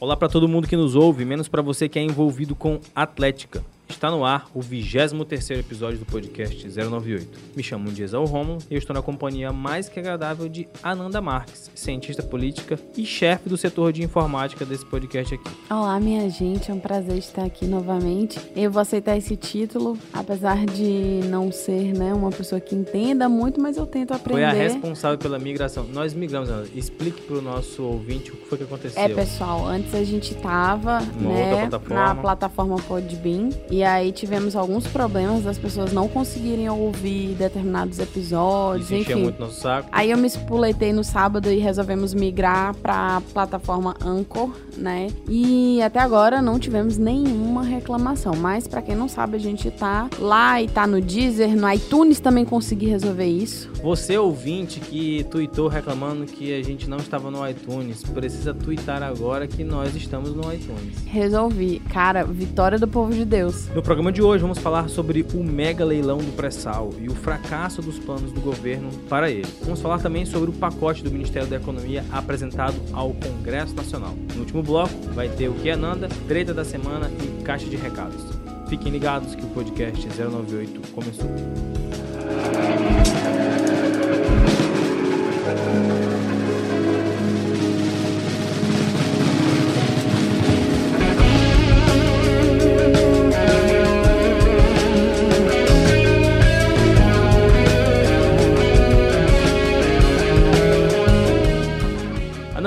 Olá para todo mundo que nos ouve, menos para você que é envolvido com Atlética. Está no ar o 23º episódio do podcast 098. Me chamo Diesel Romulo e eu estou na companhia mais que agradável de Ananda Marques, cientista política e chefe do setor de informática desse podcast aqui. Olá, minha gente, é um prazer estar aqui novamente. Eu vou aceitar esse título, apesar de não ser né, uma pessoa que entenda muito, mas eu tento aprender. Foi a responsável pela migração. Nós migramos, Ananda. Explique para o nosso ouvinte o que foi que aconteceu. É, pessoal, antes a gente estava né, na plataforma Podbean e aí tivemos alguns problemas das pessoas não conseguirem ouvir determinados episódios, Isso enfim. muito nosso saco. Aí eu me espuletei no sábado e resolvemos migrar para a plataforma Anchor, né? E até agora não tivemos nenhuma reclamação, mas para quem não sabe, a gente tá lá e tá no Deezer, no iTunes também consegui resolver isso. Você ouvinte que tweetou reclamando que a gente não estava no iTunes, precisa twittar agora que nós estamos no iTunes. Resolvi. Cara, vitória do povo de Deus. No programa de hoje vamos falar sobre o mega leilão do pré-sal e o fracasso dos planos do governo para ele. Vamos falar também sobre o pacote do Ministério da Economia apresentado ao Congresso Nacional. No último bloco vai ter o que Ananda, treta da semana e caixa de recados. Fiquem ligados que o podcast 098 começou.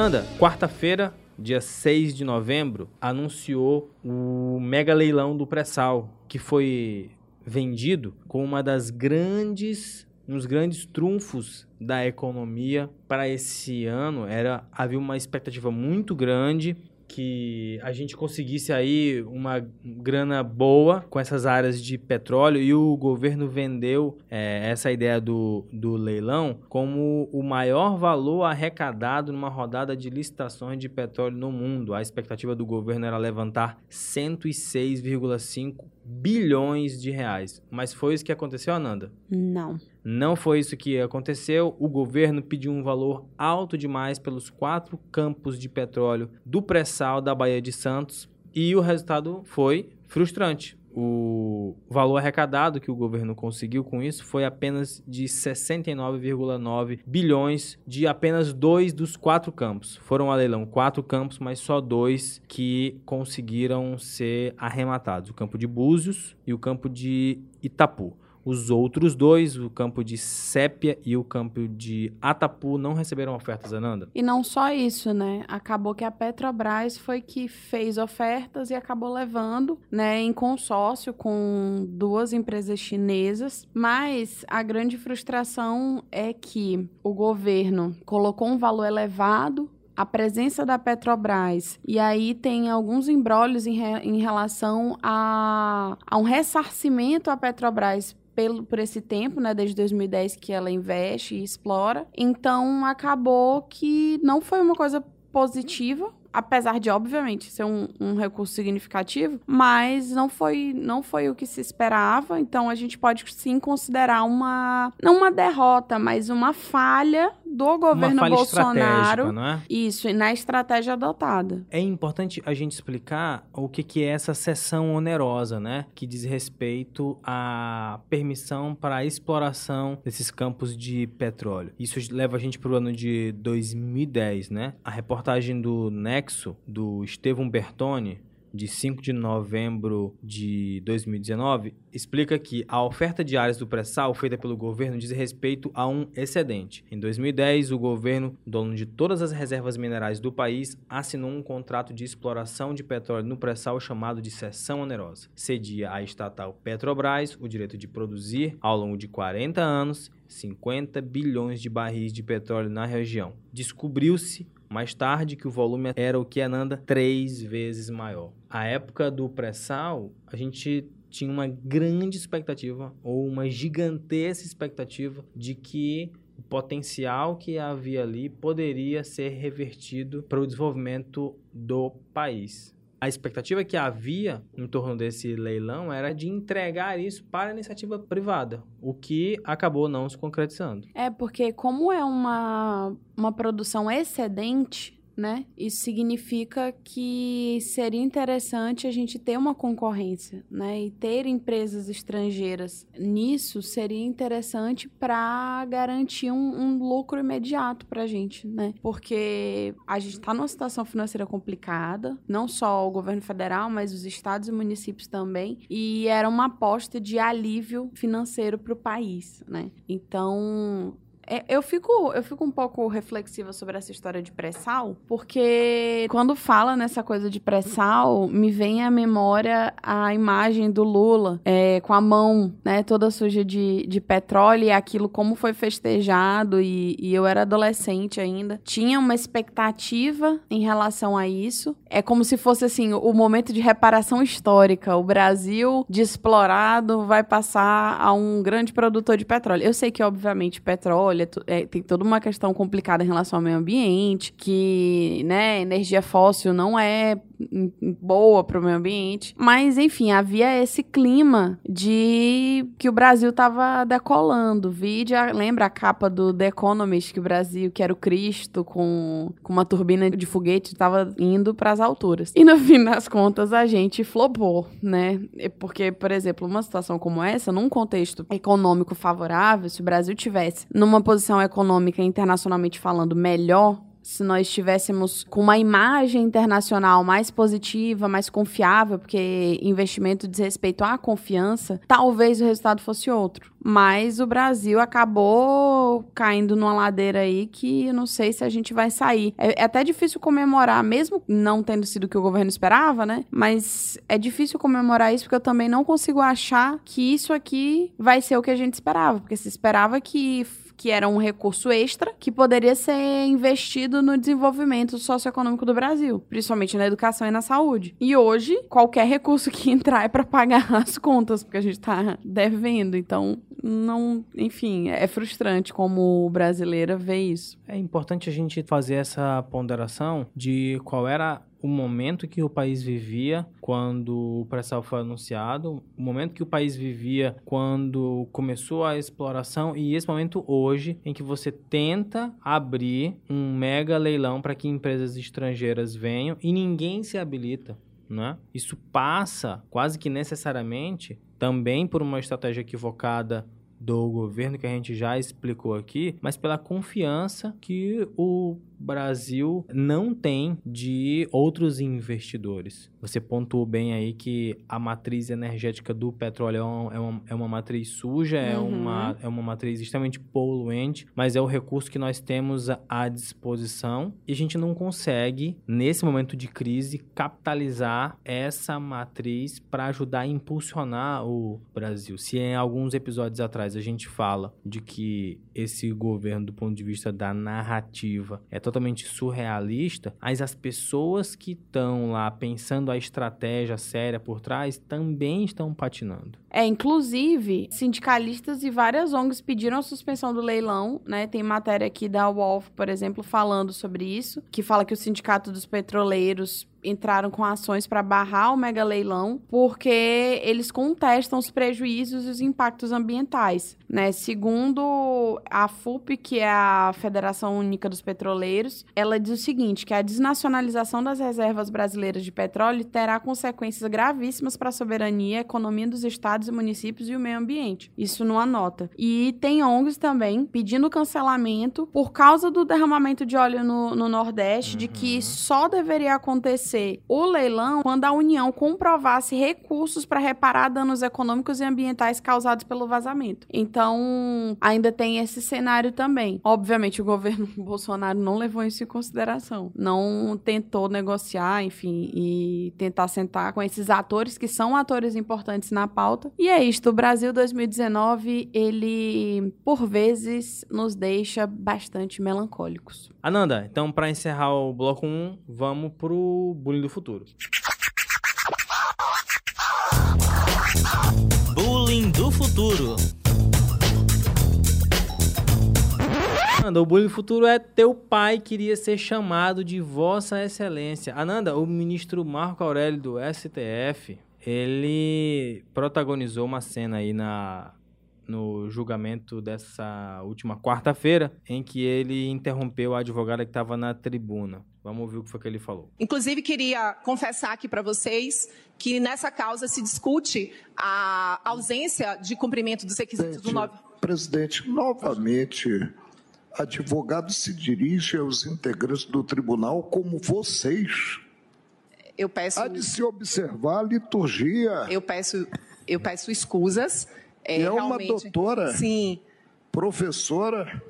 Ananda, quarta-feira, dia 6 de novembro, anunciou o mega leilão do pré-sal, que foi vendido com uma das grandes, um dos grandes trunfos da economia para esse ano. Era havia uma expectativa muito grande que a gente conseguisse aí uma grana boa com essas áreas de petróleo e o governo vendeu é, essa ideia do, do leilão como o maior valor arrecadado numa rodada de licitações de petróleo no mundo. A expectativa do governo era levantar 106,5 bilhões de reais. Mas foi isso que aconteceu, Ananda? Não. Não foi isso que aconteceu. O governo pediu um valor alto demais pelos quatro campos de petróleo do pré-sal da Baía de Santos e o resultado foi frustrante. O valor arrecadado que o governo conseguiu com isso foi apenas de 69,9 bilhões de apenas dois dos quatro campos. Foram a leilão quatro campos, mas só dois que conseguiram ser arrematados: o campo de Búzios e o campo de Itapu. Os outros dois, o campo de Sépia e o campo de Atapu, não receberam ofertas, Ananda. E não só isso, né? Acabou que a Petrobras foi que fez ofertas e acabou levando, né, em consórcio com duas empresas chinesas. Mas a grande frustração é que o governo colocou um valor elevado a presença da Petrobras. E aí tem alguns embrólios em, re, em relação a, a um ressarcimento à Petrobras pelo, por esse tempo, né, desde 2010 que ela investe e explora. Então acabou que não foi uma coisa positiva apesar de obviamente ser um, um, recurso significativo, mas não foi não foi o que se esperava. Então a gente pode sim considerar uma não uma derrota, mas uma falha do governo falha Bolsonaro. Não é? Isso, e na estratégia adotada. É importante a gente explicar o que, que é essa sessão onerosa, né? Que diz respeito à permissão para a exploração desses campos de petróleo. Isso leva a gente para o ano de 2010, né? A reportagem do Nexo, do Estevão Bertoni, de 5 de novembro de 2019, explica que a oferta de áreas do pré-sal feita pelo governo diz respeito a um excedente. Em 2010, o governo, dono de todas as reservas minerais do país, assinou um contrato de exploração de petróleo no pré-sal chamado de cessão onerosa. Cedia à estatal Petrobras o direito de produzir, ao longo de 40 anos, 50 bilhões de barris de petróleo na região. Descobriu-se mais tarde que o volume era o que Ananda três vezes maior. A época do pré-sal, a gente tinha uma grande expectativa ou uma gigantesca expectativa de que o potencial que havia ali poderia ser revertido para o desenvolvimento do país a expectativa que havia em torno desse leilão era de entregar isso para a iniciativa privada, o que acabou não se concretizando. É, porque como é uma, uma produção excedente, né? Isso significa que seria interessante a gente ter uma concorrência, né? E ter empresas estrangeiras nisso seria interessante para garantir um, um, lucro imediato para a gente, né? Porque a gente está numa situação financeira complicada, não só o governo federal, mas os estados e municípios também, e era uma aposta de alívio financeiro para o país, né? Então é, eu fico, eu fico um pouco reflexiva sobre essa história de pré-sal, porque quando fala nessa coisa de pré-sal, me vem à memória a imagem do Lula é, com a mão, né, toda suja de, de petróleo e aquilo como foi festejado e, e eu era adolescente ainda. Tinha uma expectativa em relação a isso. É como se fosse assim o momento de reparação histórica. O Brasil de explorado vai passar a um grande produtor de petróleo. Eu sei que obviamente petróleo é, tem toda uma questão complicada em relação ao meio ambiente, que, né, energia fóssil não é boa para o meio ambiente. Mas, enfim, havia esse clima de que o Brasil estava decolando. Lembra a capa do The Economist, que o Brasil, que era o Cristo, com, com uma turbina de foguete, estava indo para as alturas. E no fim das contas, a gente flopou, né? Porque, por exemplo, uma situação como essa, num contexto econômico favorável, se o Brasil tivesse numa posição econômica internacionalmente falando melhor, se nós estivéssemos com uma imagem internacional mais positiva, mais confiável, porque investimento diz respeito à confiança, talvez o resultado fosse outro. Mas o Brasil acabou caindo numa ladeira aí que eu não sei se a gente vai sair. É, é até difícil comemorar, mesmo não tendo sido o que o governo esperava, né? Mas é difícil comemorar isso porque eu também não consigo achar que isso aqui vai ser o que a gente esperava. Porque se esperava que que era um recurso extra que poderia ser investido no desenvolvimento socioeconômico do Brasil, principalmente na educação e na saúde. E hoje, qualquer recurso que entrar é para pagar as contas, porque a gente está devendo. Então, não, enfim, é frustrante como brasileira ver isso. É importante a gente fazer essa ponderação de qual era o momento que o país vivia quando o pré-sal foi anunciado, o momento que o país vivia quando começou a exploração e esse momento hoje em que você tenta abrir um mega leilão para que empresas estrangeiras venham e ninguém se habilita. Né? Isso passa quase que necessariamente também por uma estratégia equivocada do governo que a gente já explicou aqui, mas pela confiança que o Brasil não tem de outros investidores. Você pontuou bem aí que a matriz energética do petróleo é uma, é uma matriz suja, é uhum. é, uma, é uma matriz extremamente poluente, mas é o recurso que nós temos à disposição e a gente não consegue, nesse momento de crise, capitalizar essa matriz para ajudar a impulsionar o Brasil. Se em alguns episódios atrás a gente fala de que esse governo, do ponto de vista da narrativa, é totalmente surrealista, mas as pessoas que estão lá pensando a estratégia séria por trás também estão patinando. É, inclusive, sindicalistas e várias ONGs pediram a suspensão do leilão, né? Tem matéria aqui da Wolf, por exemplo, falando sobre isso, que fala que o Sindicato dos Petroleiros entraram com ações para barrar o mega leilão, porque eles contestam os prejuízos e os impactos ambientais. Né? Segundo a FUP, que é a Federação Única dos Petroleiros, ela diz o seguinte, que a desnacionalização das reservas brasileiras de petróleo terá consequências gravíssimas para a soberania, a economia dos estados e municípios e o meio ambiente. Isso numa nota. E tem ONGs também pedindo cancelamento por causa do derramamento de óleo no, no Nordeste, uhum. de que uhum. só deveria acontecer o leilão quando a União comprovasse recursos para reparar danos econômicos e ambientais causados pelo vazamento. Então, ainda tem esse cenário também. Obviamente, o governo Bolsonaro não levou isso em consideração. Não tentou negociar, enfim, e tentar sentar com esses atores que são atores importantes na pauta. E é isto. O Brasil 2019, ele, por vezes, nos deixa bastante melancólicos. Ananda, então, para encerrar o bloco 1, vamos pro bullying do futuro. Bullying do futuro. Ananda, o bullying do futuro é teu pai queria ser chamado de Vossa Excelência. Ananda, o ministro Marco Aurélio do STF, ele protagonizou uma cena aí na no julgamento dessa última quarta-feira, em que ele interrompeu a advogada que estava na tribuna. Vamos ouvir o que foi que ele falou. Inclusive, queria confessar aqui para vocês que nessa causa se discute a ausência de cumprimento dos requisitos do 9. Presidente, novamente, advogado se dirige aos integrantes do tribunal como vocês. Eu peço. Há de se observar a liturgia. Eu peço, eu peço escusas. É, é uma doutora. Sim. Professora.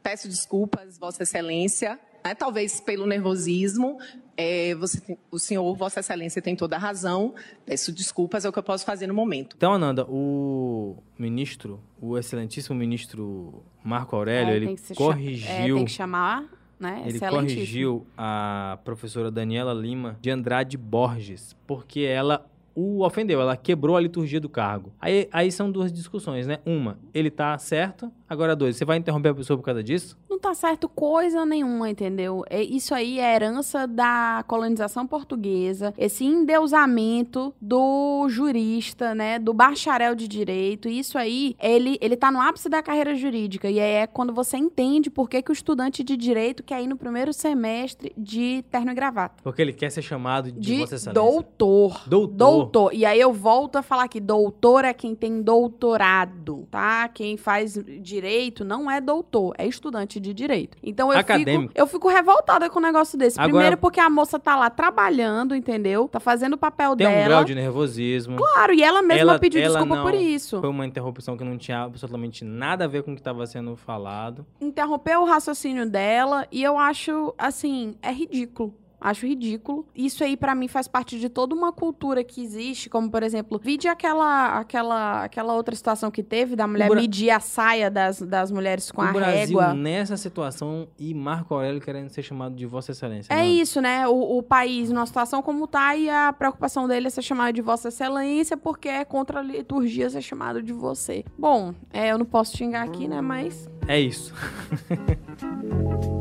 Peço desculpas, Vossa Excelência. Né? Talvez pelo nervosismo. É, você tem, o senhor, Vossa Excelência, tem toda a razão. Peço desculpas, é o que eu posso fazer no momento. Então, Ananda, o ministro, o excelentíssimo ministro Marco Aurélio, é, ele corrigiu. É, tem que chamar. Né? Ele corrigiu a professora Daniela Lima de Andrade Borges, porque ela o ofendeu, ela quebrou a liturgia do cargo. Aí, aí são duas discussões, né? Uma, ele tá certo. Agora, dois, você vai interromper a pessoa por causa disso? Não tá certo coisa nenhuma, entendeu? É, isso aí é herança da colonização portuguesa, esse endeusamento do jurista, né? Do bacharel de direito. Isso aí, ele, ele tá no ápice da carreira jurídica. E aí é quando você entende por que, que o estudante de direito quer ir no primeiro semestre de terno e gravata. Porque ele quer ser chamado de, de doutor. Doutor. Doutor doutor. E aí eu volto a falar que doutor é quem tem doutorado, tá? Quem faz direito não é doutor, é estudante de direito. Então eu Acadêmico. fico eu fico revoltada com um negócio desse. Agora, Primeiro porque a moça tá lá trabalhando, entendeu? Tá fazendo o papel tem dela. Tem um grau de nervosismo. Claro, e ela mesma ela, pediu ela desculpa por isso. Foi uma interrupção que não tinha absolutamente nada a ver com o que estava sendo falado. Interrompeu o raciocínio dela e eu acho, assim, é ridículo. Acho ridículo. Isso aí, para mim, faz parte de toda uma cultura que existe, como, por exemplo, vide aquela, aquela, aquela outra situação que teve da mulher Bra... medir a saia das, das mulheres com o a Brasil, régua. nessa situação, e Marco Aurélio querendo ser chamado de Vossa Excelência. É não? isso, né? O, o país numa situação como tá, e a preocupação dele é ser chamado de Vossa Excelência, porque é contra a liturgia ser chamado de você. Bom, é, eu não posso xingar aqui, né? Mas. É isso.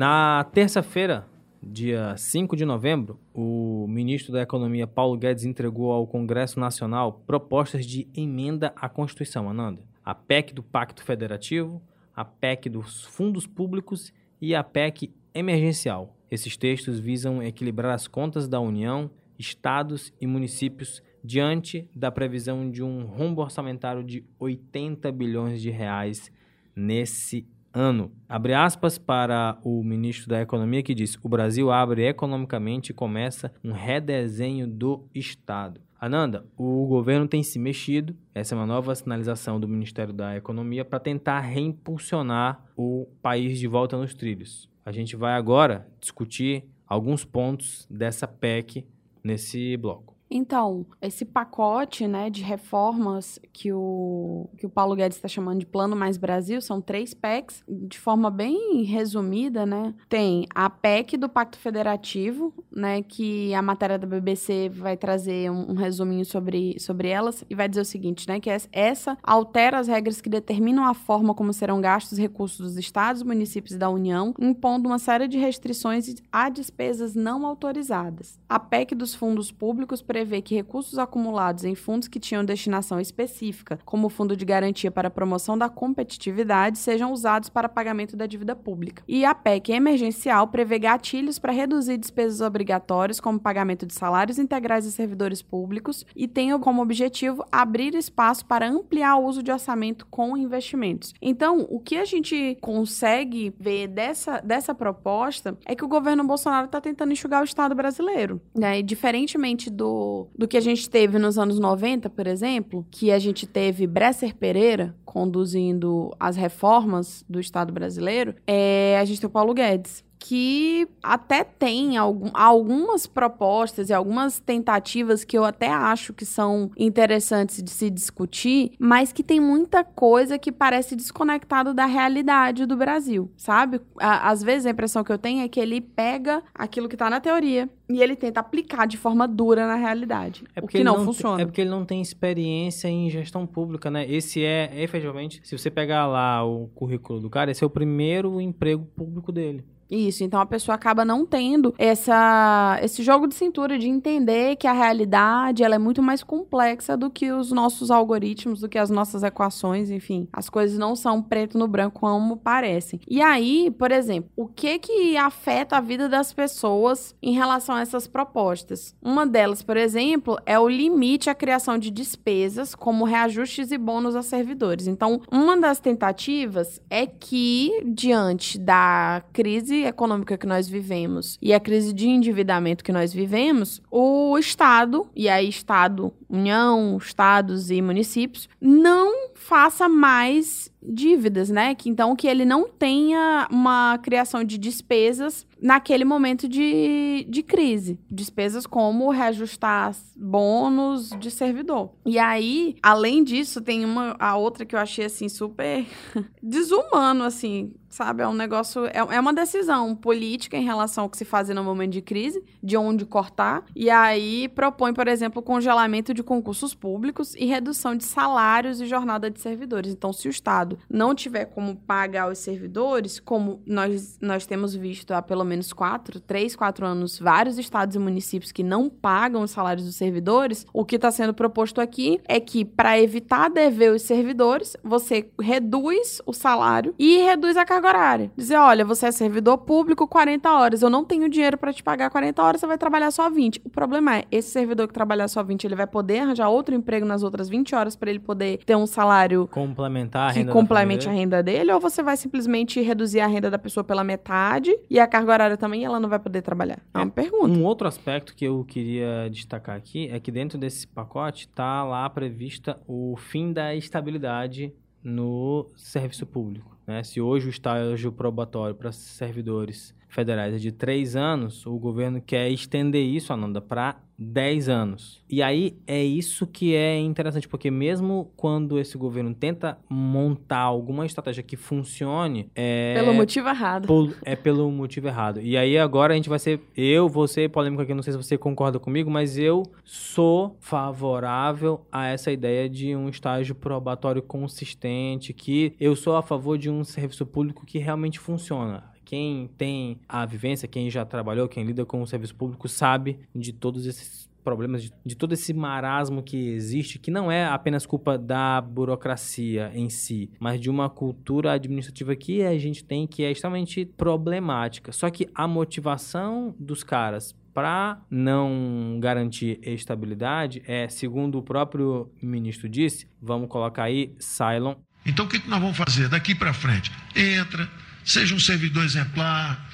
Na terça-feira, dia 5 de novembro, o ministro da Economia Paulo Guedes entregou ao Congresso Nacional propostas de emenda à Constituição, Ananda. A PEC do Pacto Federativo, a PEC dos fundos públicos e a PEC emergencial. Esses textos visam equilibrar as contas da União, estados e municípios diante da previsão de um rombo orçamentário de 80 bilhões de reais nesse ano. Abre aspas para o ministro da Economia que diz: o Brasil abre economicamente e começa um redesenho do Estado. Ananda, o governo tem se mexido, essa é uma nova sinalização do Ministério da Economia para tentar reimpulsionar o país de volta nos trilhos. A gente vai agora discutir alguns pontos dessa PEC nesse bloco. Então, esse pacote né, de reformas que o, que o Paulo Guedes está chamando de Plano Mais Brasil são três PECs, de forma bem resumida, né? Tem a PEC do Pacto Federativo, né? Que a matéria da BBC vai trazer um, um resuminho sobre, sobre elas e vai dizer o seguinte, né? Que essa altera as regras que determinam a forma como serão gastos os recursos dos estados, municípios e da União, impondo uma série de restrições a despesas não autorizadas. A PEC dos fundos públicos prevê prevê que recursos acumulados em fundos que tinham destinação específica, como o Fundo de Garantia para a Promoção da Competitividade, sejam usados para pagamento da dívida pública. E a PEC emergencial prevê gatilhos para reduzir despesas obrigatórias, como pagamento de salários integrais de servidores públicos, e tem como objetivo abrir espaço para ampliar o uso de orçamento com investimentos. Então, o que a gente consegue ver dessa, dessa proposta é que o governo Bolsonaro está tentando enxugar o Estado brasileiro. Né? E diferentemente do do, que a gente teve nos anos 90, por exemplo, que a gente teve Bresser Pereira conduzindo as reformas do Estado brasileiro, é, a gente tem o Paulo Guedes que até tem algum, algumas propostas e algumas tentativas que eu até acho que são interessantes de se discutir, mas que tem muita coisa que parece desconectado da realidade do Brasil, sabe? Às vezes a impressão que eu tenho é que ele pega aquilo que tá na teoria e ele tenta aplicar de forma dura na realidade. É porque o que não, não funciona. É porque ele não tem experiência em gestão pública, né? Esse é, efetivamente, se você pegar lá o currículo do cara, esse é o primeiro emprego público dele. Isso, então a pessoa acaba não tendo essa, esse jogo de cintura de entender que a realidade ela é muito mais complexa do que os nossos algoritmos, do que as nossas equações, enfim. As coisas não são preto no branco como parecem. E aí, por exemplo, o que que afeta a vida das pessoas em relação a essas propostas? Uma delas, por exemplo, é o limite à criação de despesas, como reajustes e bônus a servidores. Então, uma das tentativas é que, diante da crise econômica que nós vivemos e a crise de endividamento que nós vivemos, o Estado, e aí Estado, União, Estados e municípios, não faça mais dívidas, né? Que então que ele não tenha uma criação de despesas naquele momento de, de crise. Despesas como reajustar bônus de servidor. E aí, além disso, tem uma a outra que eu achei assim super desumano assim, sabe? É um negócio é, é uma decisão política em relação ao que se fazer no momento de crise, de onde cortar. E aí propõe, por exemplo, congelamento de concursos públicos e redução de salários e jornada de servidores. Então, se o Estado não tiver como pagar os servidores, como nós nós temos visto há pelo menos quatro, três, quatro anos, vários estados e municípios que não pagam os salários dos servidores, o que está sendo proposto aqui é que, para evitar dever os servidores, você reduz o salário e reduz a carga horária. Dizer, olha, você é servidor público 40 horas, eu não tenho dinheiro para te pagar 40 horas, você vai trabalhar só 20. O problema é, esse servidor que trabalhar só 20, ele vai poder arranjar outro emprego nas outras 20 horas para ele poder ter um salário complementar a que complemente a renda dele, ou você vai simplesmente reduzir a renda da pessoa pela metade e a carga horária também ela não vai poder trabalhar? É uma é, pergunta. Um outro aspecto que eu queria destacar aqui é que dentro desse pacote está lá prevista o fim da estabilidade no serviço público. Né? Se hoje o estágio probatório para servidores federais é de três anos, o governo quer estender isso, Ananda, para 10 anos. E aí é isso que é interessante, porque mesmo quando esse governo tenta montar alguma estratégia que funcione. É pelo motivo errado. é pelo motivo errado. E aí agora a gente vai ser. Eu vou ser polêmico aqui, não sei se você concorda comigo, mas eu sou favorável a essa ideia de um estágio probatório consistente, que eu sou a favor de um serviço público que realmente funciona quem tem a vivência, quem já trabalhou, quem lida com o serviço público, sabe de todos esses problemas, de, de, todo esse marasmo que existe, que não é apenas culpa da burocracia em si, mas de uma cultura administrativa que a gente tem que é extremamente problemática. Só que a motivação dos caras para não garantir estabilidade é, segundo o próprio ministro disse, vamos colocar aí, Cylon. Então o que nós vamos fazer daqui para frente? Entra seja um servidor exemplar,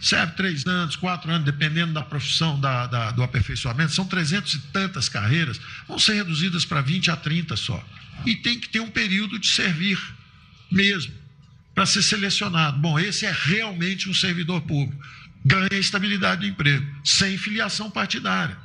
serve três anos, quatro anos, dependendo da profissão, da, da, do aperfeiçoamento, são trezentos e tantas carreiras, vão ser reduzidas para 20 a 30 só. E tem que ter um período de servir mesmo, para ser selecionado. Bom, esse é realmente um servidor público. Ganha estabilidade do emprego, sem filiação partidária.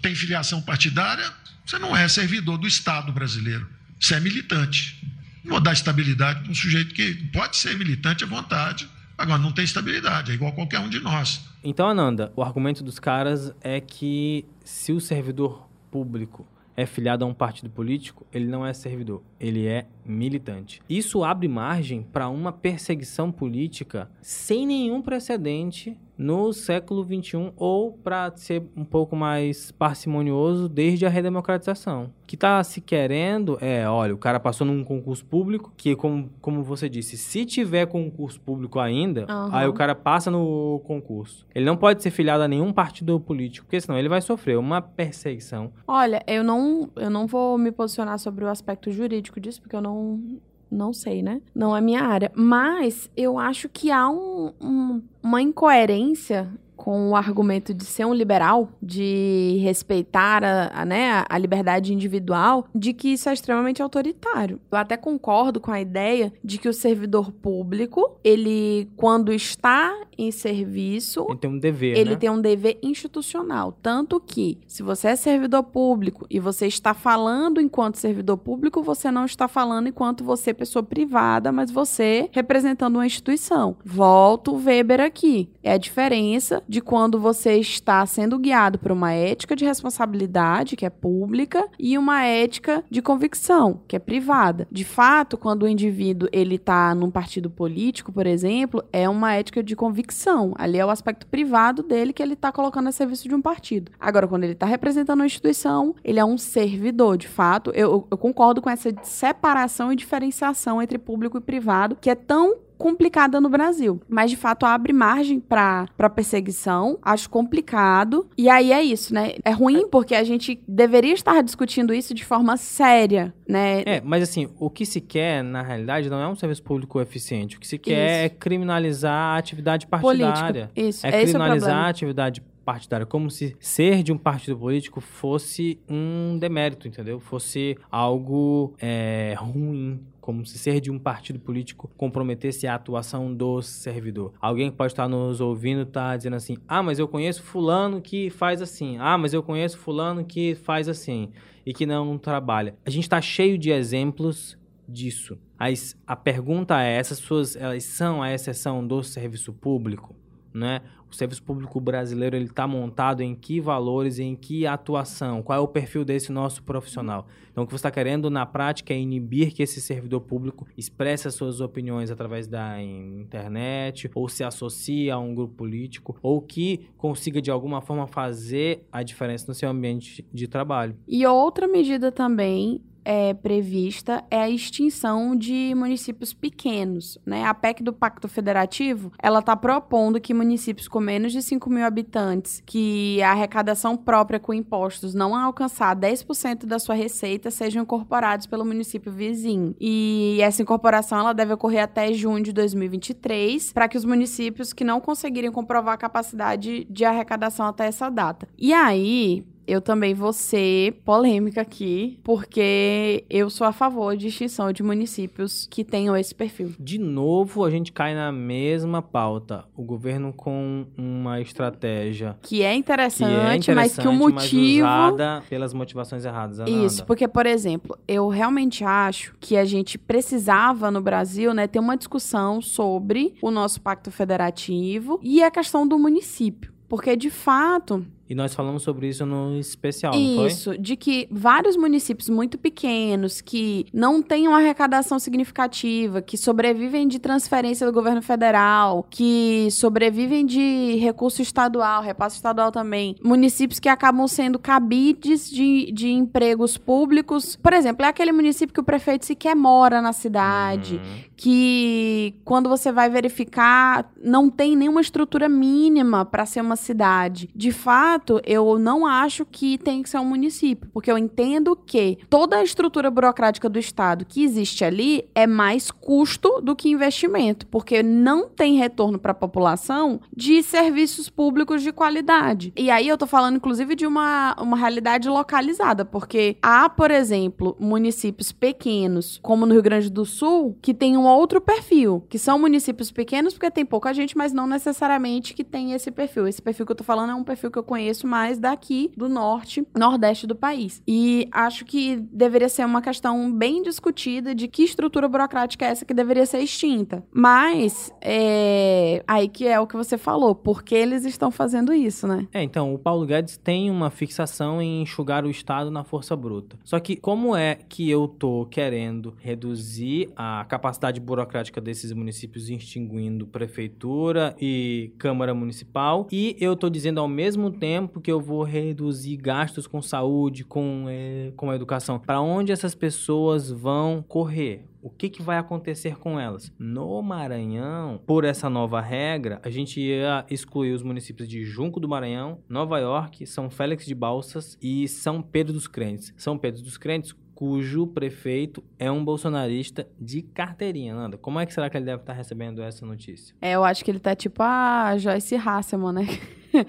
Tem filiação partidária, você não é servidor do Estado brasileiro, você é militante. Vou dar estabilidade para um sujeito que pode ser militante à vontade, agora não tem estabilidade, é igual qualquer um de nós. Então, Ananda, o argumento dos caras é que se o servidor público é filiado a um partido político, ele não é servidor, ele é militante. Isso abre margem para uma perseguição política sem nenhum precedente no século XXI ou, para ser um pouco mais parcimonioso, desde a redemocratização. O que está se querendo é, olha, o cara passou num concurso público, que como, como você disse, se tiver concurso público ainda, uhum. aí o cara passa no concurso. Ele não pode ser filiado a nenhum partido político, porque senão ele vai sofrer uma perseguição. Olha, eu não, eu não vou me posicionar sobre o aspecto jurídico disso, porque eu não, não sei, né? Não é minha área. Mas eu acho que há um, um, uma incoerência com o argumento de ser um liberal, de respeitar a, a, né, a liberdade individual, de que isso é extremamente autoritário. Eu até concordo com a ideia de que o servidor público, ele, quando está em serviço, ele tem um dever, ele né? tem um dever institucional. Tanto que, se você é servidor público e você está falando enquanto servidor público, você não está falando enquanto você, pessoa privada, mas você representando uma instituição. Volto o Weber aqui. É a diferença de quando você está sendo guiado por uma ética de responsabilidade, que é pública, e uma ética de convicção, que é privada. De fato, quando o indivíduo ele está num partido político, por exemplo, é uma ética de convicção. Ali é o aspecto privado dele que ele está colocando a serviço de um partido. Agora, quando ele está representando uma instituição, ele é um servidor. De fato, eu, eu concordo com essa separação e diferenciação entre público e privado, que é tão complicada no Brasil. Mas, de fato, abre margem para perseguição. Acho complicado. E aí é isso, né? É ruim porque a gente deveria estar discutindo isso de forma séria, né? É, mas assim, o que se quer, na realidade, não é um serviço público eficiente. O que se quer isso. é criminalizar a atividade partidária. Político. Isso. É, é criminalizar a atividade partidária, como se ser de um partido político fosse um demérito, entendeu? Fosse algo é, ruim, como se ser de um partido político comprometesse a atuação do servidor. Alguém que pode estar nos ouvindo está dizendo assim: ah, mas eu conheço fulano que faz assim, ah, mas eu conheço fulano que faz assim e que não trabalha. A gente está cheio de exemplos disso. Mas a pergunta é: essas pessoas elas são a exceção do serviço público? Né? O serviço público brasileiro ele está montado em que valores, em que atuação, qual é o perfil desse nosso profissional. Então, o que você está querendo na prática é inibir que esse servidor público expresse as suas opiniões através da internet, ou se associe a um grupo político, ou que consiga de alguma forma fazer a diferença no seu ambiente de trabalho. E outra medida também é, prevista é a extinção de municípios pequenos. Né? A PEC do Pacto Federativo, ela está propondo que municípios com menos de 5 mil habitantes, que a arrecadação própria com impostos não alcançar 10% da sua receita, sejam incorporados pelo município vizinho. E essa incorporação ela deve ocorrer até junho de 2023, para que os municípios que não conseguirem comprovar a capacidade de arrecadação até essa data. E aí, eu também vou ser polêmica aqui, porque eu sou a favor de extinção de municípios que tenham esse perfil. De novo, a gente cai na mesma pauta. O governo com uma estratégia que é interessante, que é interessante mas que o motivo usada pelas motivações erradas. Ananda. Isso, porque por exemplo, eu realmente acho que a gente precisava no Brasil, né, ter uma discussão sobre o nosso pacto federativo e a questão do município. Porque, de fato, e nós falamos sobre isso no especial, não Isso, de que vários municípios muito pequenos, que não têm uma arrecadação significativa, que sobrevivem de transferência do governo federal, que sobrevivem de recurso estadual, repasse estadual também, municípios que acabam sendo cabides de, de empregos públicos. Por exemplo, é aquele município que o prefeito sequer mora na cidade, uhum. Que quando você vai verificar, não tem nenhuma estrutura mínima para ser uma cidade. De fato, eu não acho que tem que ser um município, porque eu entendo que toda a estrutura burocrática do Estado que existe ali é mais custo do que investimento, porque não tem retorno para a população de serviços públicos de qualidade. E aí eu tô falando, inclusive, de uma, uma realidade localizada, porque há, por exemplo, municípios pequenos, como no Rio Grande do Sul, que tem um outro perfil, que são municípios pequenos porque tem pouca gente, mas não necessariamente que tem esse perfil. Esse perfil que eu tô falando é um perfil que eu conheço mais daqui do norte, nordeste do país. E acho que deveria ser uma questão bem discutida de que estrutura burocrática é essa que deveria ser extinta. Mas, é... aí que é o que você falou, por que eles estão fazendo isso, né? É, então, o Paulo Guedes tem uma fixação em enxugar o Estado na força bruta. Só que como é que eu tô querendo reduzir a capacidade burocrática desses municípios extinguindo prefeitura e Câmara Municipal e eu tô dizendo ao mesmo tempo tempo que eu vou reduzir gastos com saúde, com, é, com a educação? Para onde essas pessoas vão correr? O que, que vai acontecer com elas? No Maranhão, por essa nova regra, a gente ia excluir os municípios de Junco do Maranhão, Nova York, São Félix de Balsas e São Pedro dos Crentes. São Pedro dos Crentes cujo prefeito é um bolsonarista de carteirinha, Nanda. Como é que será que ele deve estar recebendo essa notícia? É, eu acho que ele tá tipo a Joyce Hasselman, né?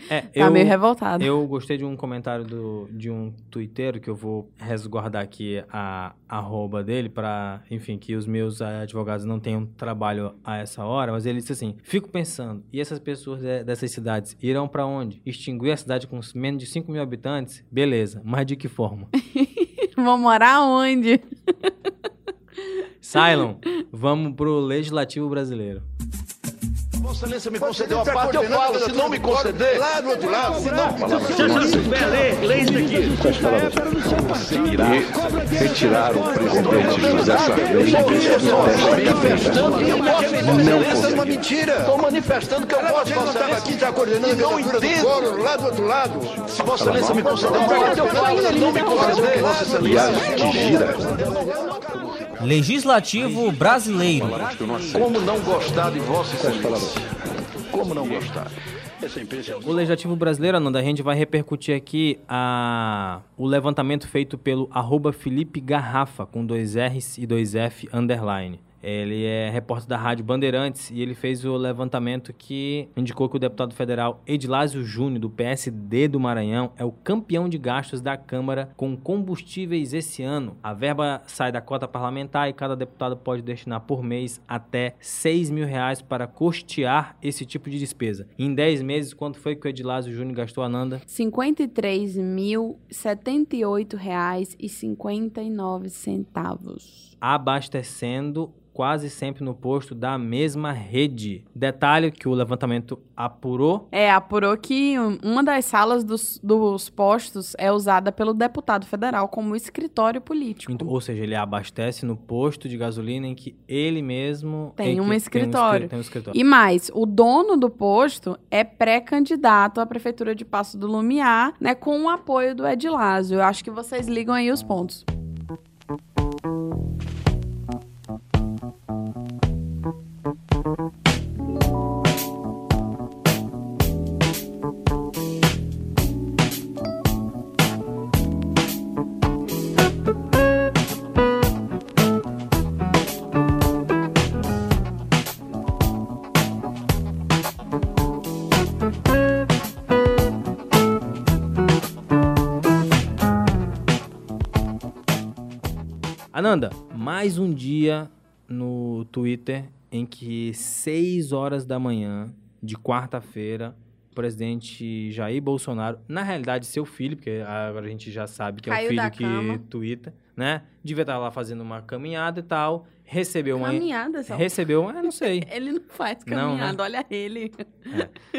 É, tá eu, meio revoltado. eu gostei de um comentário do, de um twitteiro que eu vou resguardar aqui a arroba dele para, enfim, que os meus eh, advogados não tenham trabalho a essa hora, mas ele disse assim: "Fico pensando, e essas pessoas de- dessas cidades irão para onde? Extinguir a cidade com menos de 5 mil habitantes? Beleza, mas de que forma? Vão morar onde? Cylon, vamos pro legislativo brasileiro. Vossa Excelência me concedeu a parte, eu falo. Se não me conceder, lá do outro lado, se não Retirar o presidente José Sarney manifestando que eu posso fazer. Essa é uma mentira. Estou manifestando que eu posso fazer. aqui já coordenando não entendo. lá do outro lado. Se Vossa Excelência me conceder a parte, eu falo. Se não me conceder, Vossa Excelência. que gira. Legislativo brasileiro. Como não gostar de Vossa Excelência? Como não gostar? O Legislativo Brasileiro, Ananda, a gente vai repercutir aqui a, o levantamento feito pelo arroba Felipe Garrafa, com dois R's e dois F underline. Ele é repórter da Rádio Bandeirantes e ele fez o levantamento que indicou que o deputado federal Edilásio Júnior, do PSD do Maranhão, é o campeão de gastos da Câmara com combustíveis esse ano. A verba sai da cota parlamentar e cada deputado pode destinar por mês até 6 mil reais para custear esse tipo de despesa. Em 10 meses, quanto foi que o Edilásio Júnior gastou, Ananda? R$ 53.078,59. abastecendo quase sempre no posto da mesma rede. Detalhe que o levantamento apurou. É, apurou que um- uma das salas dos, dos postos é usada pelo deputado federal como escritório político. Então, Ou seja, ele abastece no posto de gasolina em que ele mesmo Tem em um escritório. Tem um escritório. E mais, o dono do posto é pré-candidato à prefeitura de Passo do Lumiar, né, com o apoio do Edilásio. Eu acho que vocês ligam aí os pontos. thank you Ananda, mais um dia no Twitter em que 6 horas da manhã de quarta-feira, o presidente Jair Bolsonaro, na realidade seu filho, porque agora a gente já sabe que é Caiu o da filho que cama. twitta, né? Devia estar lá fazendo uma caminhada e tal, recebeu uma Caminhada, só. recebeu, eu não sei, Ele não faz Não, né? caminhada, olha ele.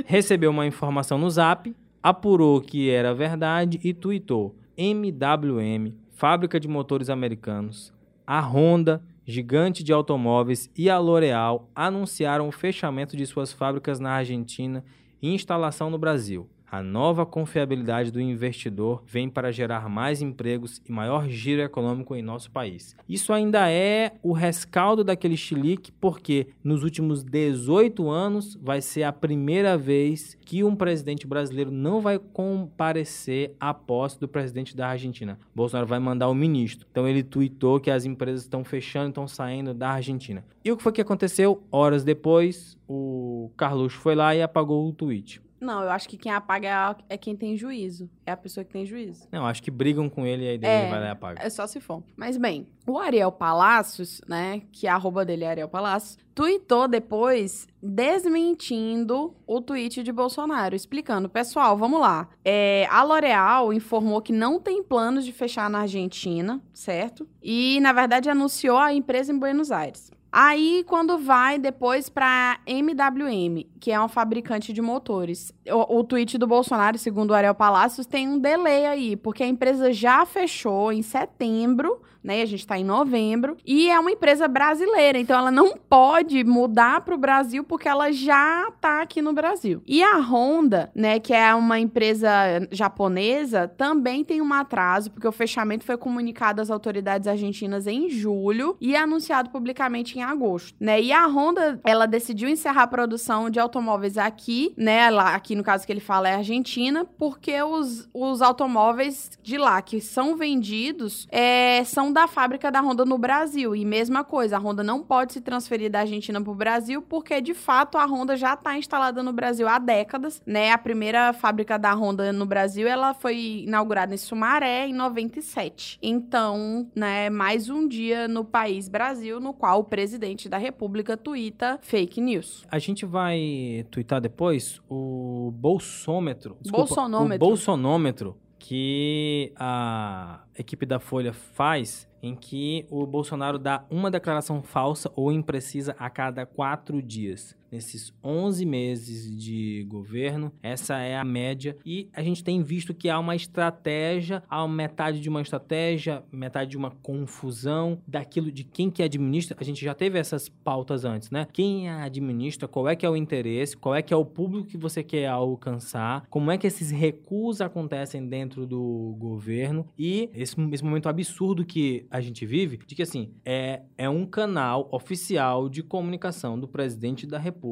recebeu uma informação no Zap, apurou que era verdade e tweetou: MWM, fábrica de motores americanos, a Honda, gigante de automóveis e a L'Oréal anunciaram o fechamento de suas fábricas na Argentina e instalação no Brasil. A nova confiabilidade do investidor vem para gerar mais empregos e maior giro econômico em nosso país. Isso ainda é o rescaldo daquele chilique, porque nos últimos 18 anos vai ser a primeira vez que um presidente brasileiro não vai comparecer à posse do presidente da Argentina. Bolsonaro vai mandar o ministro. Então ele tuitou que as empresas estão fechando, estão saindo da Argentina. E o que foi que aconteceu? Horas depois, o Carluxo foi lá e apagou o tweet. Não, eu acho que quem apaga é é quem tem juízo. É a pessoa que tem juízo. Não, acho que brigam com ele e aí É. ele vai lá e apaga. É só se for. Mas bem, o Ariel Palacios, né, que a arroba dele é Ariel Palacios, tweetou depois desmentindo o tweet de Bolsonaro, explicando, pessoal, vamos lá. É, a L'Oréal informou que não tem planos de fechar na Argentina, certo? E, na verdade, anunciou a empresa em Buenos Aires. Aí, quando vai depois para MWM, que é um fabricante de motores, o, o tweet do Bolsonaro, segundo o Ariel Palacios, tem um delay aí, porque a empresa já fechou em setembro, né? A gente tá em novembro, e é uma empresa brasileira, então ela não pode mudar para o Brasil porque ela já tá aqui no Brasil. E a Honda, né, que é uma empresa japonesa, também tem um atraso, porque o fechamento foi comunicado às autoridades argentinas em julho e anunciado publicamente em agosto, né? E a Honda, ela decidiu encerrar a produção de automóveis aqui, né? Lá, aqui no caso que ele fala é Argentina, porque os, os automóveis de lá que são vendidos é, são da fábrica da Honda no Brasil. E mesma coisa, a Honda não pode se transferir da Argentina para o Brasil, porque de fato a Honda já está instalada no Brasil há décadas, né? A primeira fábrica da Honda no Brasil, ela foi inaugurada em Sumaré em 97. Então, né, mais um dia no país Brasil no qual o presidente da República tuita fake news. A gente vai twittar depois o bolsômetro. Desculpa, Bolsonômetro. O bolsonômetro que a equipe da Folha faz em que o Bolsonaro dá uma declaração falsa ou imprecisa a cada quatro dias. Nesses 11 meses de governo, essa é a média. E a gente tem visto que há uma estratégia, há metade de uma estratégia, metade de uma confusão daquilo de quem que administra. A gente já teve essas pautas antes, né? Quem administra, qual é que é o interesse, qual é que é o público que você quer alcançar, como é que esses recursos acontecem dentro do governo e esse, esse momento absurdo que a gente vive, de que assim, é, é um canal oficial de comunicação do presidente da República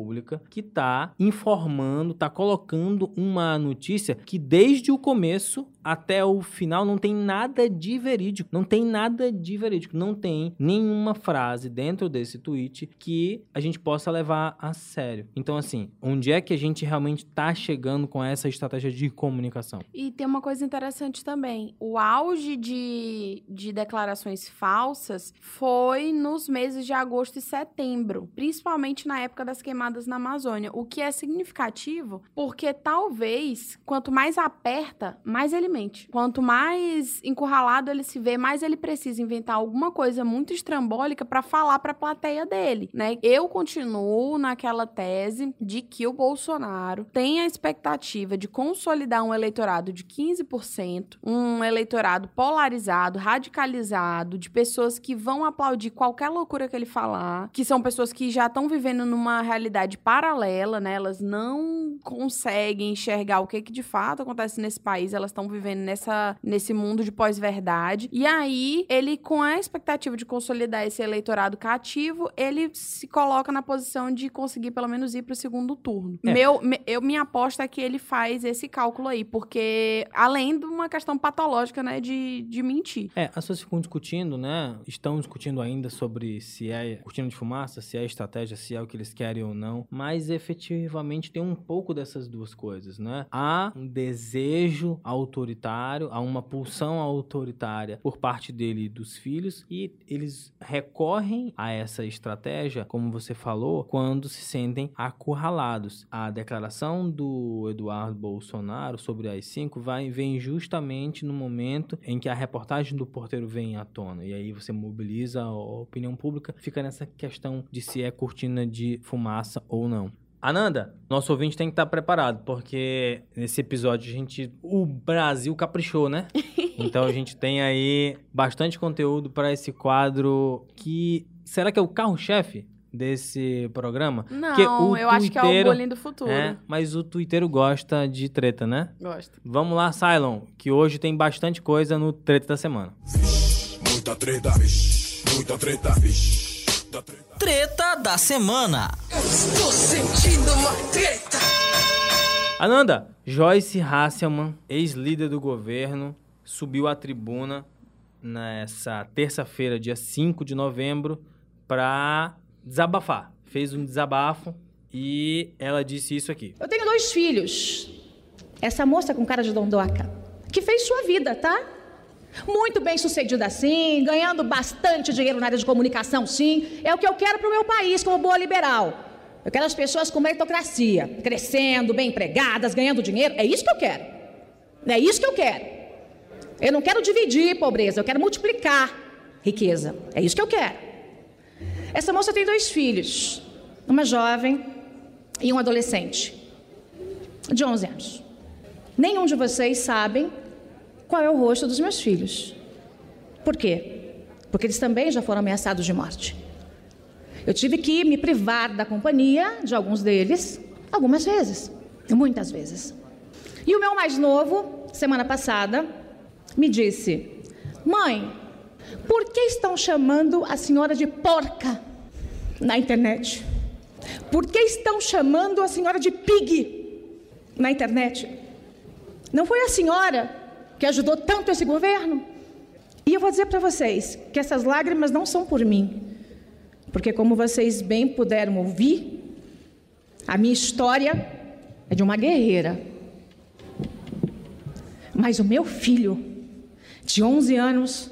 que está informando, está colocando uma notícia que desde o começo até o final não tem nada de verídico. Não tem nada de verídico. Não tem nenhuma frase dentro desse tweet que a gente possa levar a sério. Então, assim, onde é que a gente realmente está chegando com essa estratégia de comunicação? E tem uma coisa interessante também. O auge de, de declarações falsas foi nos meses de agosto e setembro, principalmente na época das queimadas na Amazônia. O que é significativo porque talvez quanto mais aperta, mais ele Quanto mais encurralado ele se vê, mais ele precisa inventar alguma coisa muito estrambólica para falar para a plateia dele, né? Eu continuo naquela tese de que o Bolsonaro tem a expectativa de consolidar um eleitorado de 15%, um eleitorado polarizado, radicalizado, de pessoas que vão aplaudir qualquer loucura que ele falar, que são pessoas que já estão vivendo numa realidade paralela, né? Elas não conseguem enxergar o que, que de fato acontece nesse país, elas estão vivendo nessa, nesse mundo de pós-verdade. E aí, ele, com a expectativa de consolidar esse eleitorado cativo, ele se coloca na posição de conseguir pelo menos ir para o segundo turno. É. Meu, me- eu, minha aposta é que ele faz esse cálculo aí, porque além de uma questão patológica, né, de, de mentir. É, as pessoas ficam discutindo, né? Estão discutindo ainda sobre se é cortina de fumaça, se é estratégia, se é o que eles querem ou não. Mas efetivamente tem um pouco dessas duas coisas, né? Há um desejo autoritário, há uma pulsão autoritária por parte dele e dos filhos, e eles recorrem a essa estratégia, como você falou, quando se sentem acurralados. A declaração do Eduardo Bolsonaro sobre as cinco vai vem justamente no momento em que a reportagem do porteiro vem à tona. E aí você mobiliza a opinião pública, fica nessa questão de se é cortina de fumaça ou não. Ananda, nosso ouvinte tem que estar preparado, porque nesse episódio a gente. O Brasil caprichou, né? Então a gente tem aí bastante conteúdo para esse quadro que. Será que é o carro-chefe desse programa? Porque Não, o eu acho que é o bolinho do futuro. É, mas o Twitter gosta de treta, né? Gosto. Vamos lá, Cylon, que hoje tem bastante coisa no Treta da Semana. Muita treta, vixe. Muita treta, vixe. Muita treta. Treta da semana. Estou sentindo uma treta. Ananda, Joyce Hasselman, ex-líder do governo, subiu à tribuna nessa terça-feira, dia 5 de novembro, para desabafar. Fez um desabafo e ela disse isso aqui. Eu tenho dois filhos. Essa moça com cara de dondoca, que fez sua vida, tá? Muito bem sucedida sim, ganhando bastante dinheiro na área de comunicação, sim. É o que eu quero para o meu país, como boa liberal. Eu quero as pessoas com meritocracia, crescendo, bem empregadas, ganhando dinheiro. É isso que eu quero. É isso que eu quero. Eu não quero dividir pobreza, eu quero multiplicar riqueza. É isso que eu quero. Essa moça tem dois filhos, uma jovem e um adolescente de 11 anos. Nenhum de vocês sabem qual é o rosto dos meus filhos. Por quê? Porque eles também já foram ameaçados de morte. Eu tive que me privar da companhia de alguns deles algumas vezes, muitas vezes. E o meu mais novo, semana passada, me disse: Mãe, por que estão chamando a senhora de porca na internet? Por que estão chamando a senhora de pig na internet? Não foi a senhora que ajudou tanto esse governo? E eu vou dizer para vocês que essas lágrimas não são por mim, porque, como vocês bem puderam ouvir, a minha história é de uma guerreira. Mas o meu filho, de 11 anos,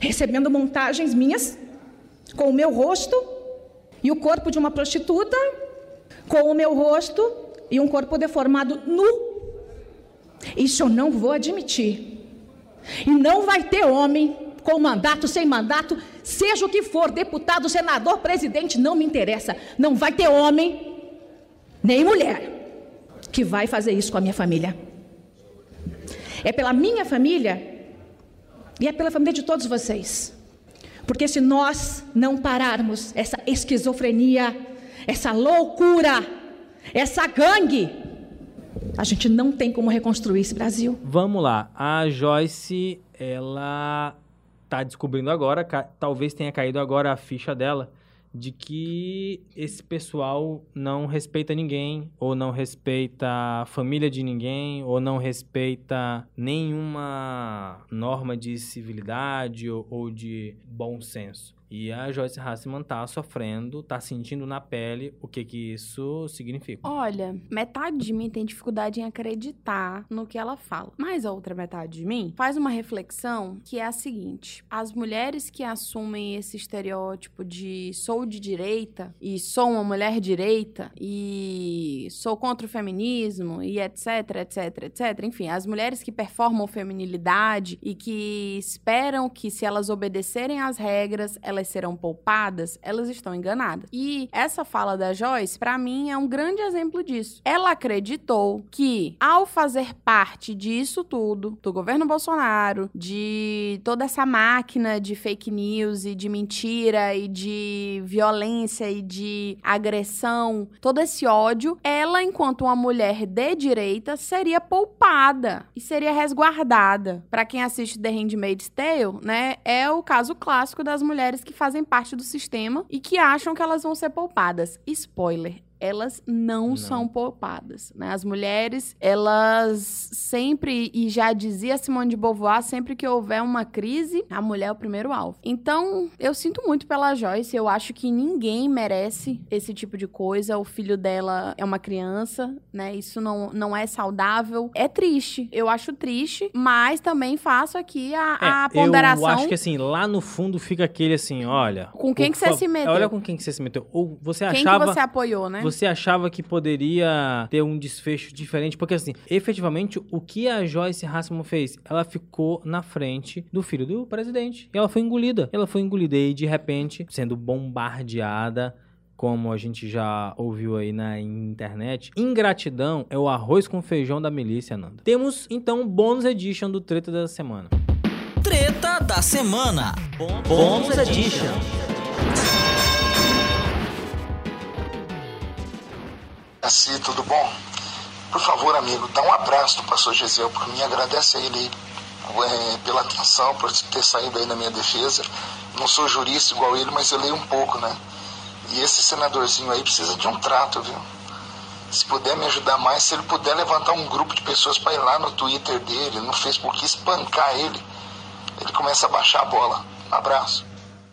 recebendo montagens minhas, com o meu rosto e o corpo de uma prostituta, com o meu rosto e um corpo deformado nu. Isso eu não vou admitir. E não vai ter homem com mandato, sem mandato, seja o que for, deputado, senador, presidente, não me interessa. Não vai ter homem, nem mulher, que vai fazer isso com a minha família. É pela minha família e é pela família de todos vocês. Porque se nós não pararmos essa esquizofrenia, essa loucura, essa gangue, a gente não tem como reconstruir esse Brasil. Vamos lá. A Joyce, ela tá descobrindo agora, talvez tenha caído agora a ficha dela, de que esse pessoal não respeita ninguém, ou não respeita a família de ninguém, ou não respeita nenhuma norma de civilidade ou, ou de bom senso. E a Joyce Hassman tá sofrendo, tá sentindo na pele o que que isso significa. Olha, metade de mim tem dificuldade em acreditar no que ela fala. Mas a outra metade de mim faz uma reflexão que é a seguinte: as mulheres que assumem esse estereótipo de sou de direita e sou uma mulher direita e sou contra o feminismo e etc, etc, etc. Enfim, as mulheres que performam feminilidade e que esperam que se elas obedecerem às regras, elas elas serão poupadas, elas estão enganadas. E essa fala da Joyce, para mim, é um grande exemplo disso. Ela acreditou que, ao fazer parte disso tudo, do governo Bolsonaro, de toda essa máquina de fake news e de mentira e de violência e de agressão, todo esse ódio, ela, enquanto uma mulher de direita, seria poupada e seria resguardada. Para quem assiste The Handmaid's Tale, né, é o caso clássico das mulheres que que fazem parte do sistema e que acham que elas vão ser poupadas. Spoiler, elas não, não, são poupadas, né? As mulheres, elas sempre, e já dizia Simone de Beauvoir, sempre que houver uma crise, a mulher é o primeiro alvo. Então, eu sinto muito pela Joyce, eu acho que ninguém merece esse tipo de coisa, o filho dela é uma criança, né? Isso não, não é saudável. É triste, eu acho triste, mas também faço aqui a, é, a ponderação. Eu acho que assim, lá no fundo fica aquele assim, olha... Com quem que você se meteu? Olha com quem que você se meteu. Ou você quem achava... Quem que você apoiou, né? você achava que poderia ter um desfecho diferente? Porque, assim, efetivamente, o que a Joyce Hassman fez? Ela ficou na frente do filho do presidente. E ela foi engolida. Ela foi engolida e, de repente, sendo bombardeada como a gente já ouviu aí na internet, ingratidão é o arroz com feijão da milícia, Nanda. Temos então o bônus edition do Treta da Semana. Treta da Semana. Bônus edition. Assim, tudo bom? Por favor, amigo, dá um abraço do pastor Gisel por mim, agradece a ele é, pela atenção, por ter saído aí na minha defesa. Não sou jurista igual ele, mas eu leio um pouco, né? E esse senadorzinho aí precisa de um trato, viu? Se puder me ajudar mais, se ele puder levantar um grupo de pessoas para ir lá no Twitter dele, no Facebook, espancar ele, ele começa a baixar a bola. Um abraço.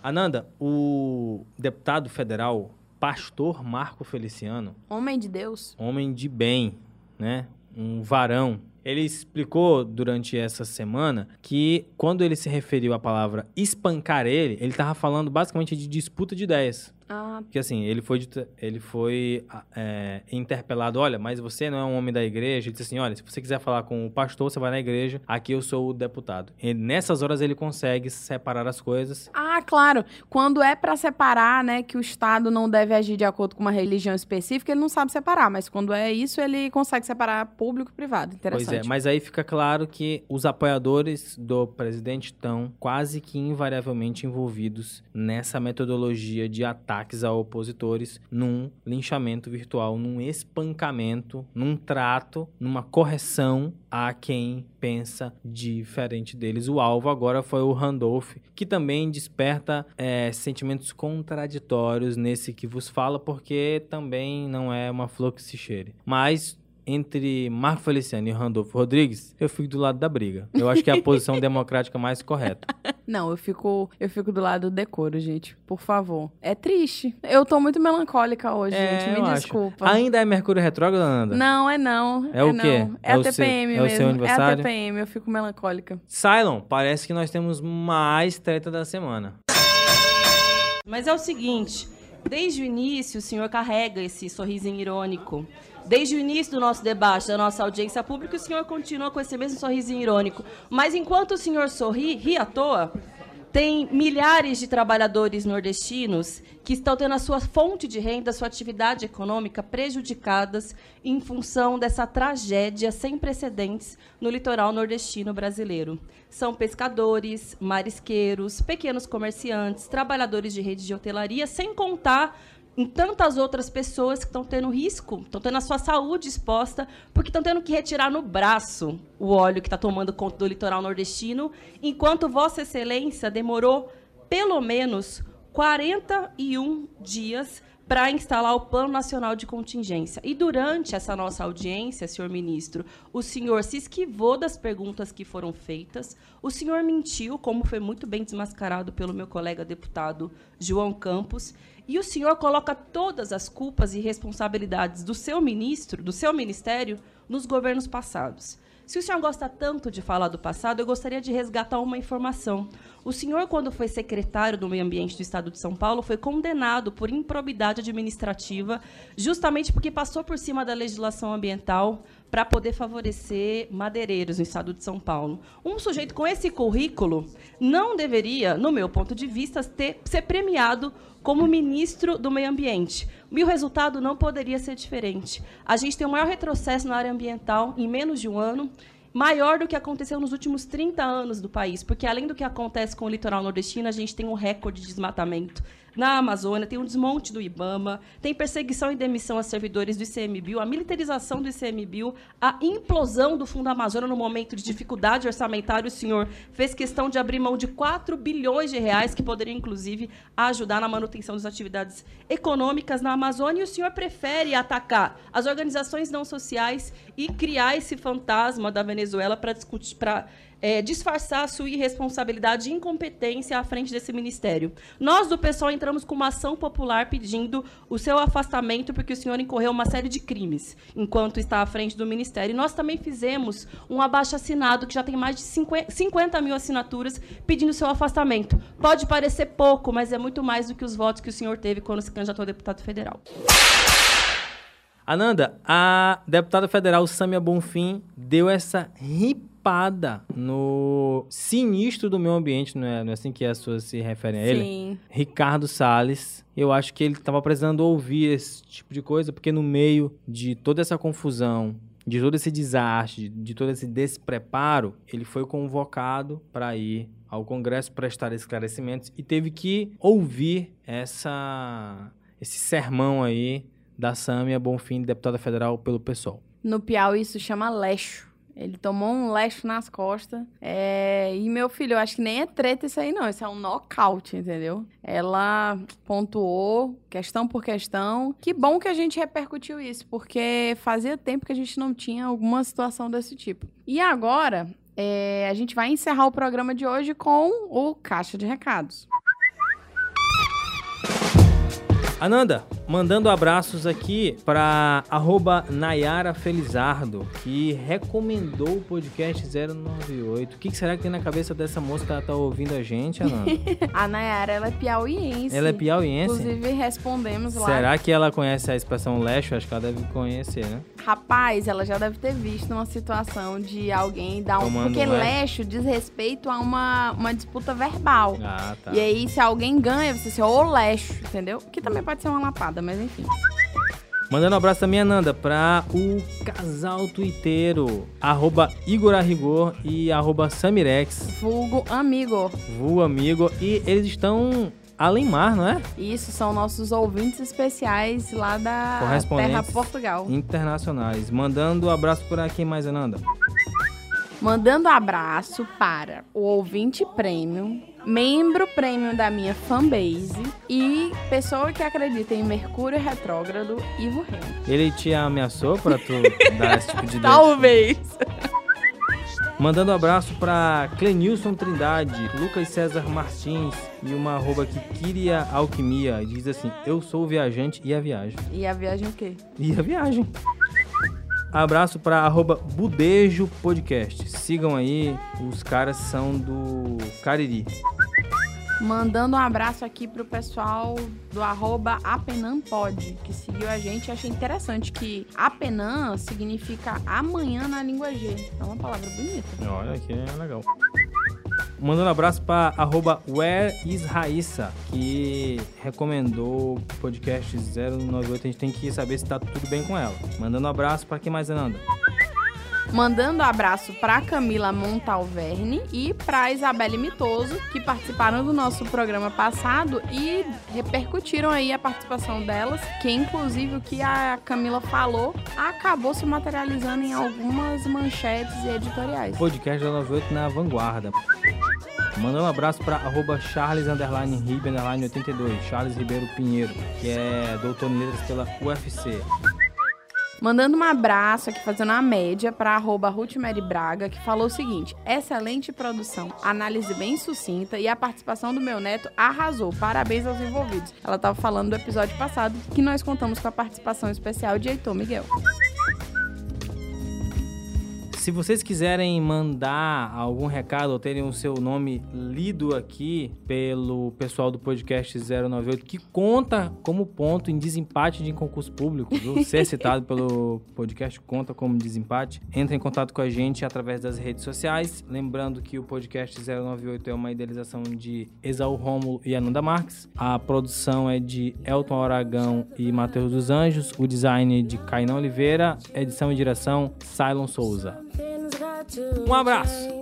Ananda, o deputado federal pastor Marco Feliciano. Homem de Deus. Homem de bem, né? Um varão. Ele explicou durante essa semana que quando ele se referiu à palavra espancar ele, ele estava falando basicamente de disputa de ideias. Ah. Porque assim, ele foi, ele foi é, interpelado, olha, mas você não é um homem da igreja. Ele disse assim, olha, se você quiser falar com o pastor, você vai na igreja, aqui eu sou o deputado. E nessas horas ele consegue separar as coisas. Ah, claro. Quando é para separar, né, que o Estado não deve agir de acordo com uma religião específica, ele não sabe separar. Mas quando é isso, ele consegue separar público e privado. Interessante. Pois é, mas aí fica claro que os apoiadores do presidente estão quase que invariavelmente envolvidos nessa metodologia de ataque ataques a opositores num linchamento virtual, num espancamento, num trato, numa correção a quem pensa diferente deles. O alvo agora foi o Randolph, que também desperta é, sentimentos contraditórios nesse que vos fala, porque também não é uma flor que se cheire. Mas entre Marco Feliciano e Randolfo Rodrigues, eu fico do lado da briga. Eu acho que é a posição democrática mais correta. Não, eu fico, eu fico do lado do decoro, gente. Por favor. É triste. Eu tô muito melancólica hoje, É, gente. Me acho. desculpa. Ainda é Mercúrio retrógrado, Nanda? Não, é não. É o não. quê? É, É a o seu- TPM é o mesmo. seu É a aniversário? TPM, eu fico melancólica. Cylon, parece que nós temos mais treta da semana. Mas é o seguinte, desde o início o senhor carrega esse sorrisinho irônico. Desde o início do nosso debate, da nossa audiência pública, o senhor continua com esse mesmo sorrisinho irônico. Mas enquanto o senhor sorri, ri à toa, tem milhares de trabalhadores nordestinos que estão tendo a sua fonte de renda, sua atividade econômica prejudicadas em função dessa tragédia sem precedentes no litoral nordestino brasileiro. São pescadores, marisqueiros, pequenos comerciantes, trabalhadores de rede de hotelaria, sem contar em tantas outras pessoas que estão tendo risco, estão tendo a sua saúde exposta, porque estão tendo que retirar no braço o óleo que está tomando conta do litoral nordestino, enquanto Vossa Excelência demorou pelo menos 41 dias para instalar o Plano Nacional de Contingência. E durante essa nossa audiência, senhor ministro, o senhor se esquivou das perguntas que foram feitas, o senhor mentiu, como foi muito bem desmascarado pelo meu colega deputado João Campos, e o senhor coloca todas as culpas e responsabilidades do seu ministro, do seu ministério, nos governos passados. Se o senhor gosta tanto de falar do passado, eu gostaria de resgatar uma informação. O senhor, quando foi secretário do Meio Ambiente do Estado de São Paulo, foi condenado por improbidade administrativa, justamente porque passou por cima da legislação ambiental para poder favorecer madeireiros no Estado de São Paulo. Um sujeito com esse currículo não deveria, no meu ponto de vista, ter, ser premiado como ministro do Meio Ambiente. E o resultado não poderia ser diferente. A gente tem o maior retrocesso na área ambiental em menos de um ano, maior do que aconteceu nos últimos 30 anos do país, porque além do que acontece com o litoral nordestino, a gente tem um recorde de desmatamento na Amazônia, tem um desmonte do IBAMA, tem perseguição e demissão a servidores do ICMBio, a militarização do ICMBio, a implosão do Fundo Amazônia no momento de dificuldade orçamentária. O senhor fez questão de abrir mão de 4 bilhões de reais, que poderiam, inclusive, ajudar na manutenção das atividades econômicas na Amazônia, e o senhor prefere atacar as organizações não sociais e criar esse fantasma da Venezuela para discutir, para é, disfarçar a sua irresponsabilidade e incompetência à frente desse ministério. Nós, do PSOL, entramos com uma ação popular pedindo o seu afastamento, porque o senhor incorreu uma série de crimes enquanto está à frente do ministério. E nós também fizemos um abaixo-assinado, que já tem mais de 50 50 mil assinaturas, pedindo o seu afastamento. Pode parecer pouco, mas é muito mais do que os votos que o senhor teve quando se candidatou a deputado federal. Ananda, a deputada federal Samia Bonfim deu essa ripada no sinistro do meio ambiente, não é, não é assim que as pessoas se referem a ele? Sim. Ricardo Salles. Eu acho que ele estava precisando ouvir esse tipo de coisa, porque no meio de toda essa confusão, de todo esse desastre, de todo esse despreparo, ele foi convocado para ir ao Congresso prestar esclarecimentos e teve que ouvir essa esse sermão aí da Sâmia Bonfim, deputada federal pelo PSOL. No Piauí isso chama leixo. Ele tomou um leixo nas costas. É... E meu filho, eu acho que nem é treta isso aí, não. Isso é um nocaute, entendeu? Ela pontuou questão por questão. Que bom que a gente repercutiu isso, porque fazia tempo que a gente não tinha alguma situação desse tipo. E agora, é, a gente vai encerrar o programa de hoje com o Caixa de Recados. Ananda, mandando abraços aqui para arroba Nayara Felizardo, que recomendou o podcast 098. O que, que será que tem na cabeça dessa moça que ela tá ouvindo a gente, Ananda? a Nayara, ela é piauiense. Ela é piauiense? Inclusive, respondemos lá. Será que ela conhece a expressão leixo? Acho que ela deve conhecer, né? Rapaz, ela já deve ter visto uma situação de alguém dar um. Tomando Porque um leixo diz respeito a uma, uma disputa verbal. Ah, tá. E aí, se alguém ganha, você diz, ô leixo, entendeu? Que também pode ser uma lapada, mas enfim. Mandando um abraço também, Ananda, para o casal tuiteiro, arroba Igor Arrigor e arroba Samirex, Vulgo amigo. vulgo amigo. E eles estão além mar, não é? Isso são nossos ouvintes especiais lá da Terra Portugal. internacionais. Mandando um abraço para quem mais, Ananda? Mandando abraço para o ouvinte premium, membro premium da minha fanbase e pessoa que acredita em Mercúrio retrógrado, Ivo Reno. Ele te ameaçou pra tu dar esse tipo de? Talvez. Mandando um abraço pra Clenilson Trindade, Lucas César Martins e uma arroba aqui, Kiria Alquimia. Diz assim, eu sou o viajante e a viagem. E a viagem o quê? E a viagem. Abraço pra arroba Budejo Podcast. Sigam aí, os caras são do Cariri. Mandando um abraço aqui pro pessoal do arroba Apenampod, que seguiu a gente. Achei interessante que Apenan significa amanhã na língua G. É uma palavra bonita. Olha que é legal. Mandando um abraço para arroba Where is Raíssa, que recomendou o podcast 098. A gente tem que saber se tá tudo bem com ela. Mandando um abraço para quem mais, Ananda? Mandando abraço para Camila Montalverne e para Isabelle Mitoso, que participaram do nosso programa passado e repercutiram aí a participação delas, que inclusive o que a Camila falou acabou se materializando em algumas manchetes e editoriais. Podcast 098 na vanguarda. Mandando um abraço para arroba Charles underline Ribe, underline 82, Charles Ribeiro Pinheiro, que é doutor em letras pela UFC. Mandando um abraço aqui, fazendo a média para arroba Ruth Mary Braga, que falou o seguinte: excelente produção, análise bem sucinta e a participação do meu neto arrasou. Parabéns aos envolvidos. Ela estava falando do episódio passado que nós contamos com a participação especial de Heitor Miguel. Se vocês quiserem mandar algum recado ou terem o seu nome lido aqui pelo pessoal do podcast 098, que conta como ponto em desempate de concurso público, viu? Ser citado pelo podcast conta como desempate. Entre em contato com a gente através das redes sociais. Lembrando que o podcast 098 é uma idealização de Exaú Rômulo e Ananda Marques. A produção é de Elton Aragão e Matheus dos Anjos. O design é de Cainão Oliveira. Edição e direção, Cylon Souza. Um abraço.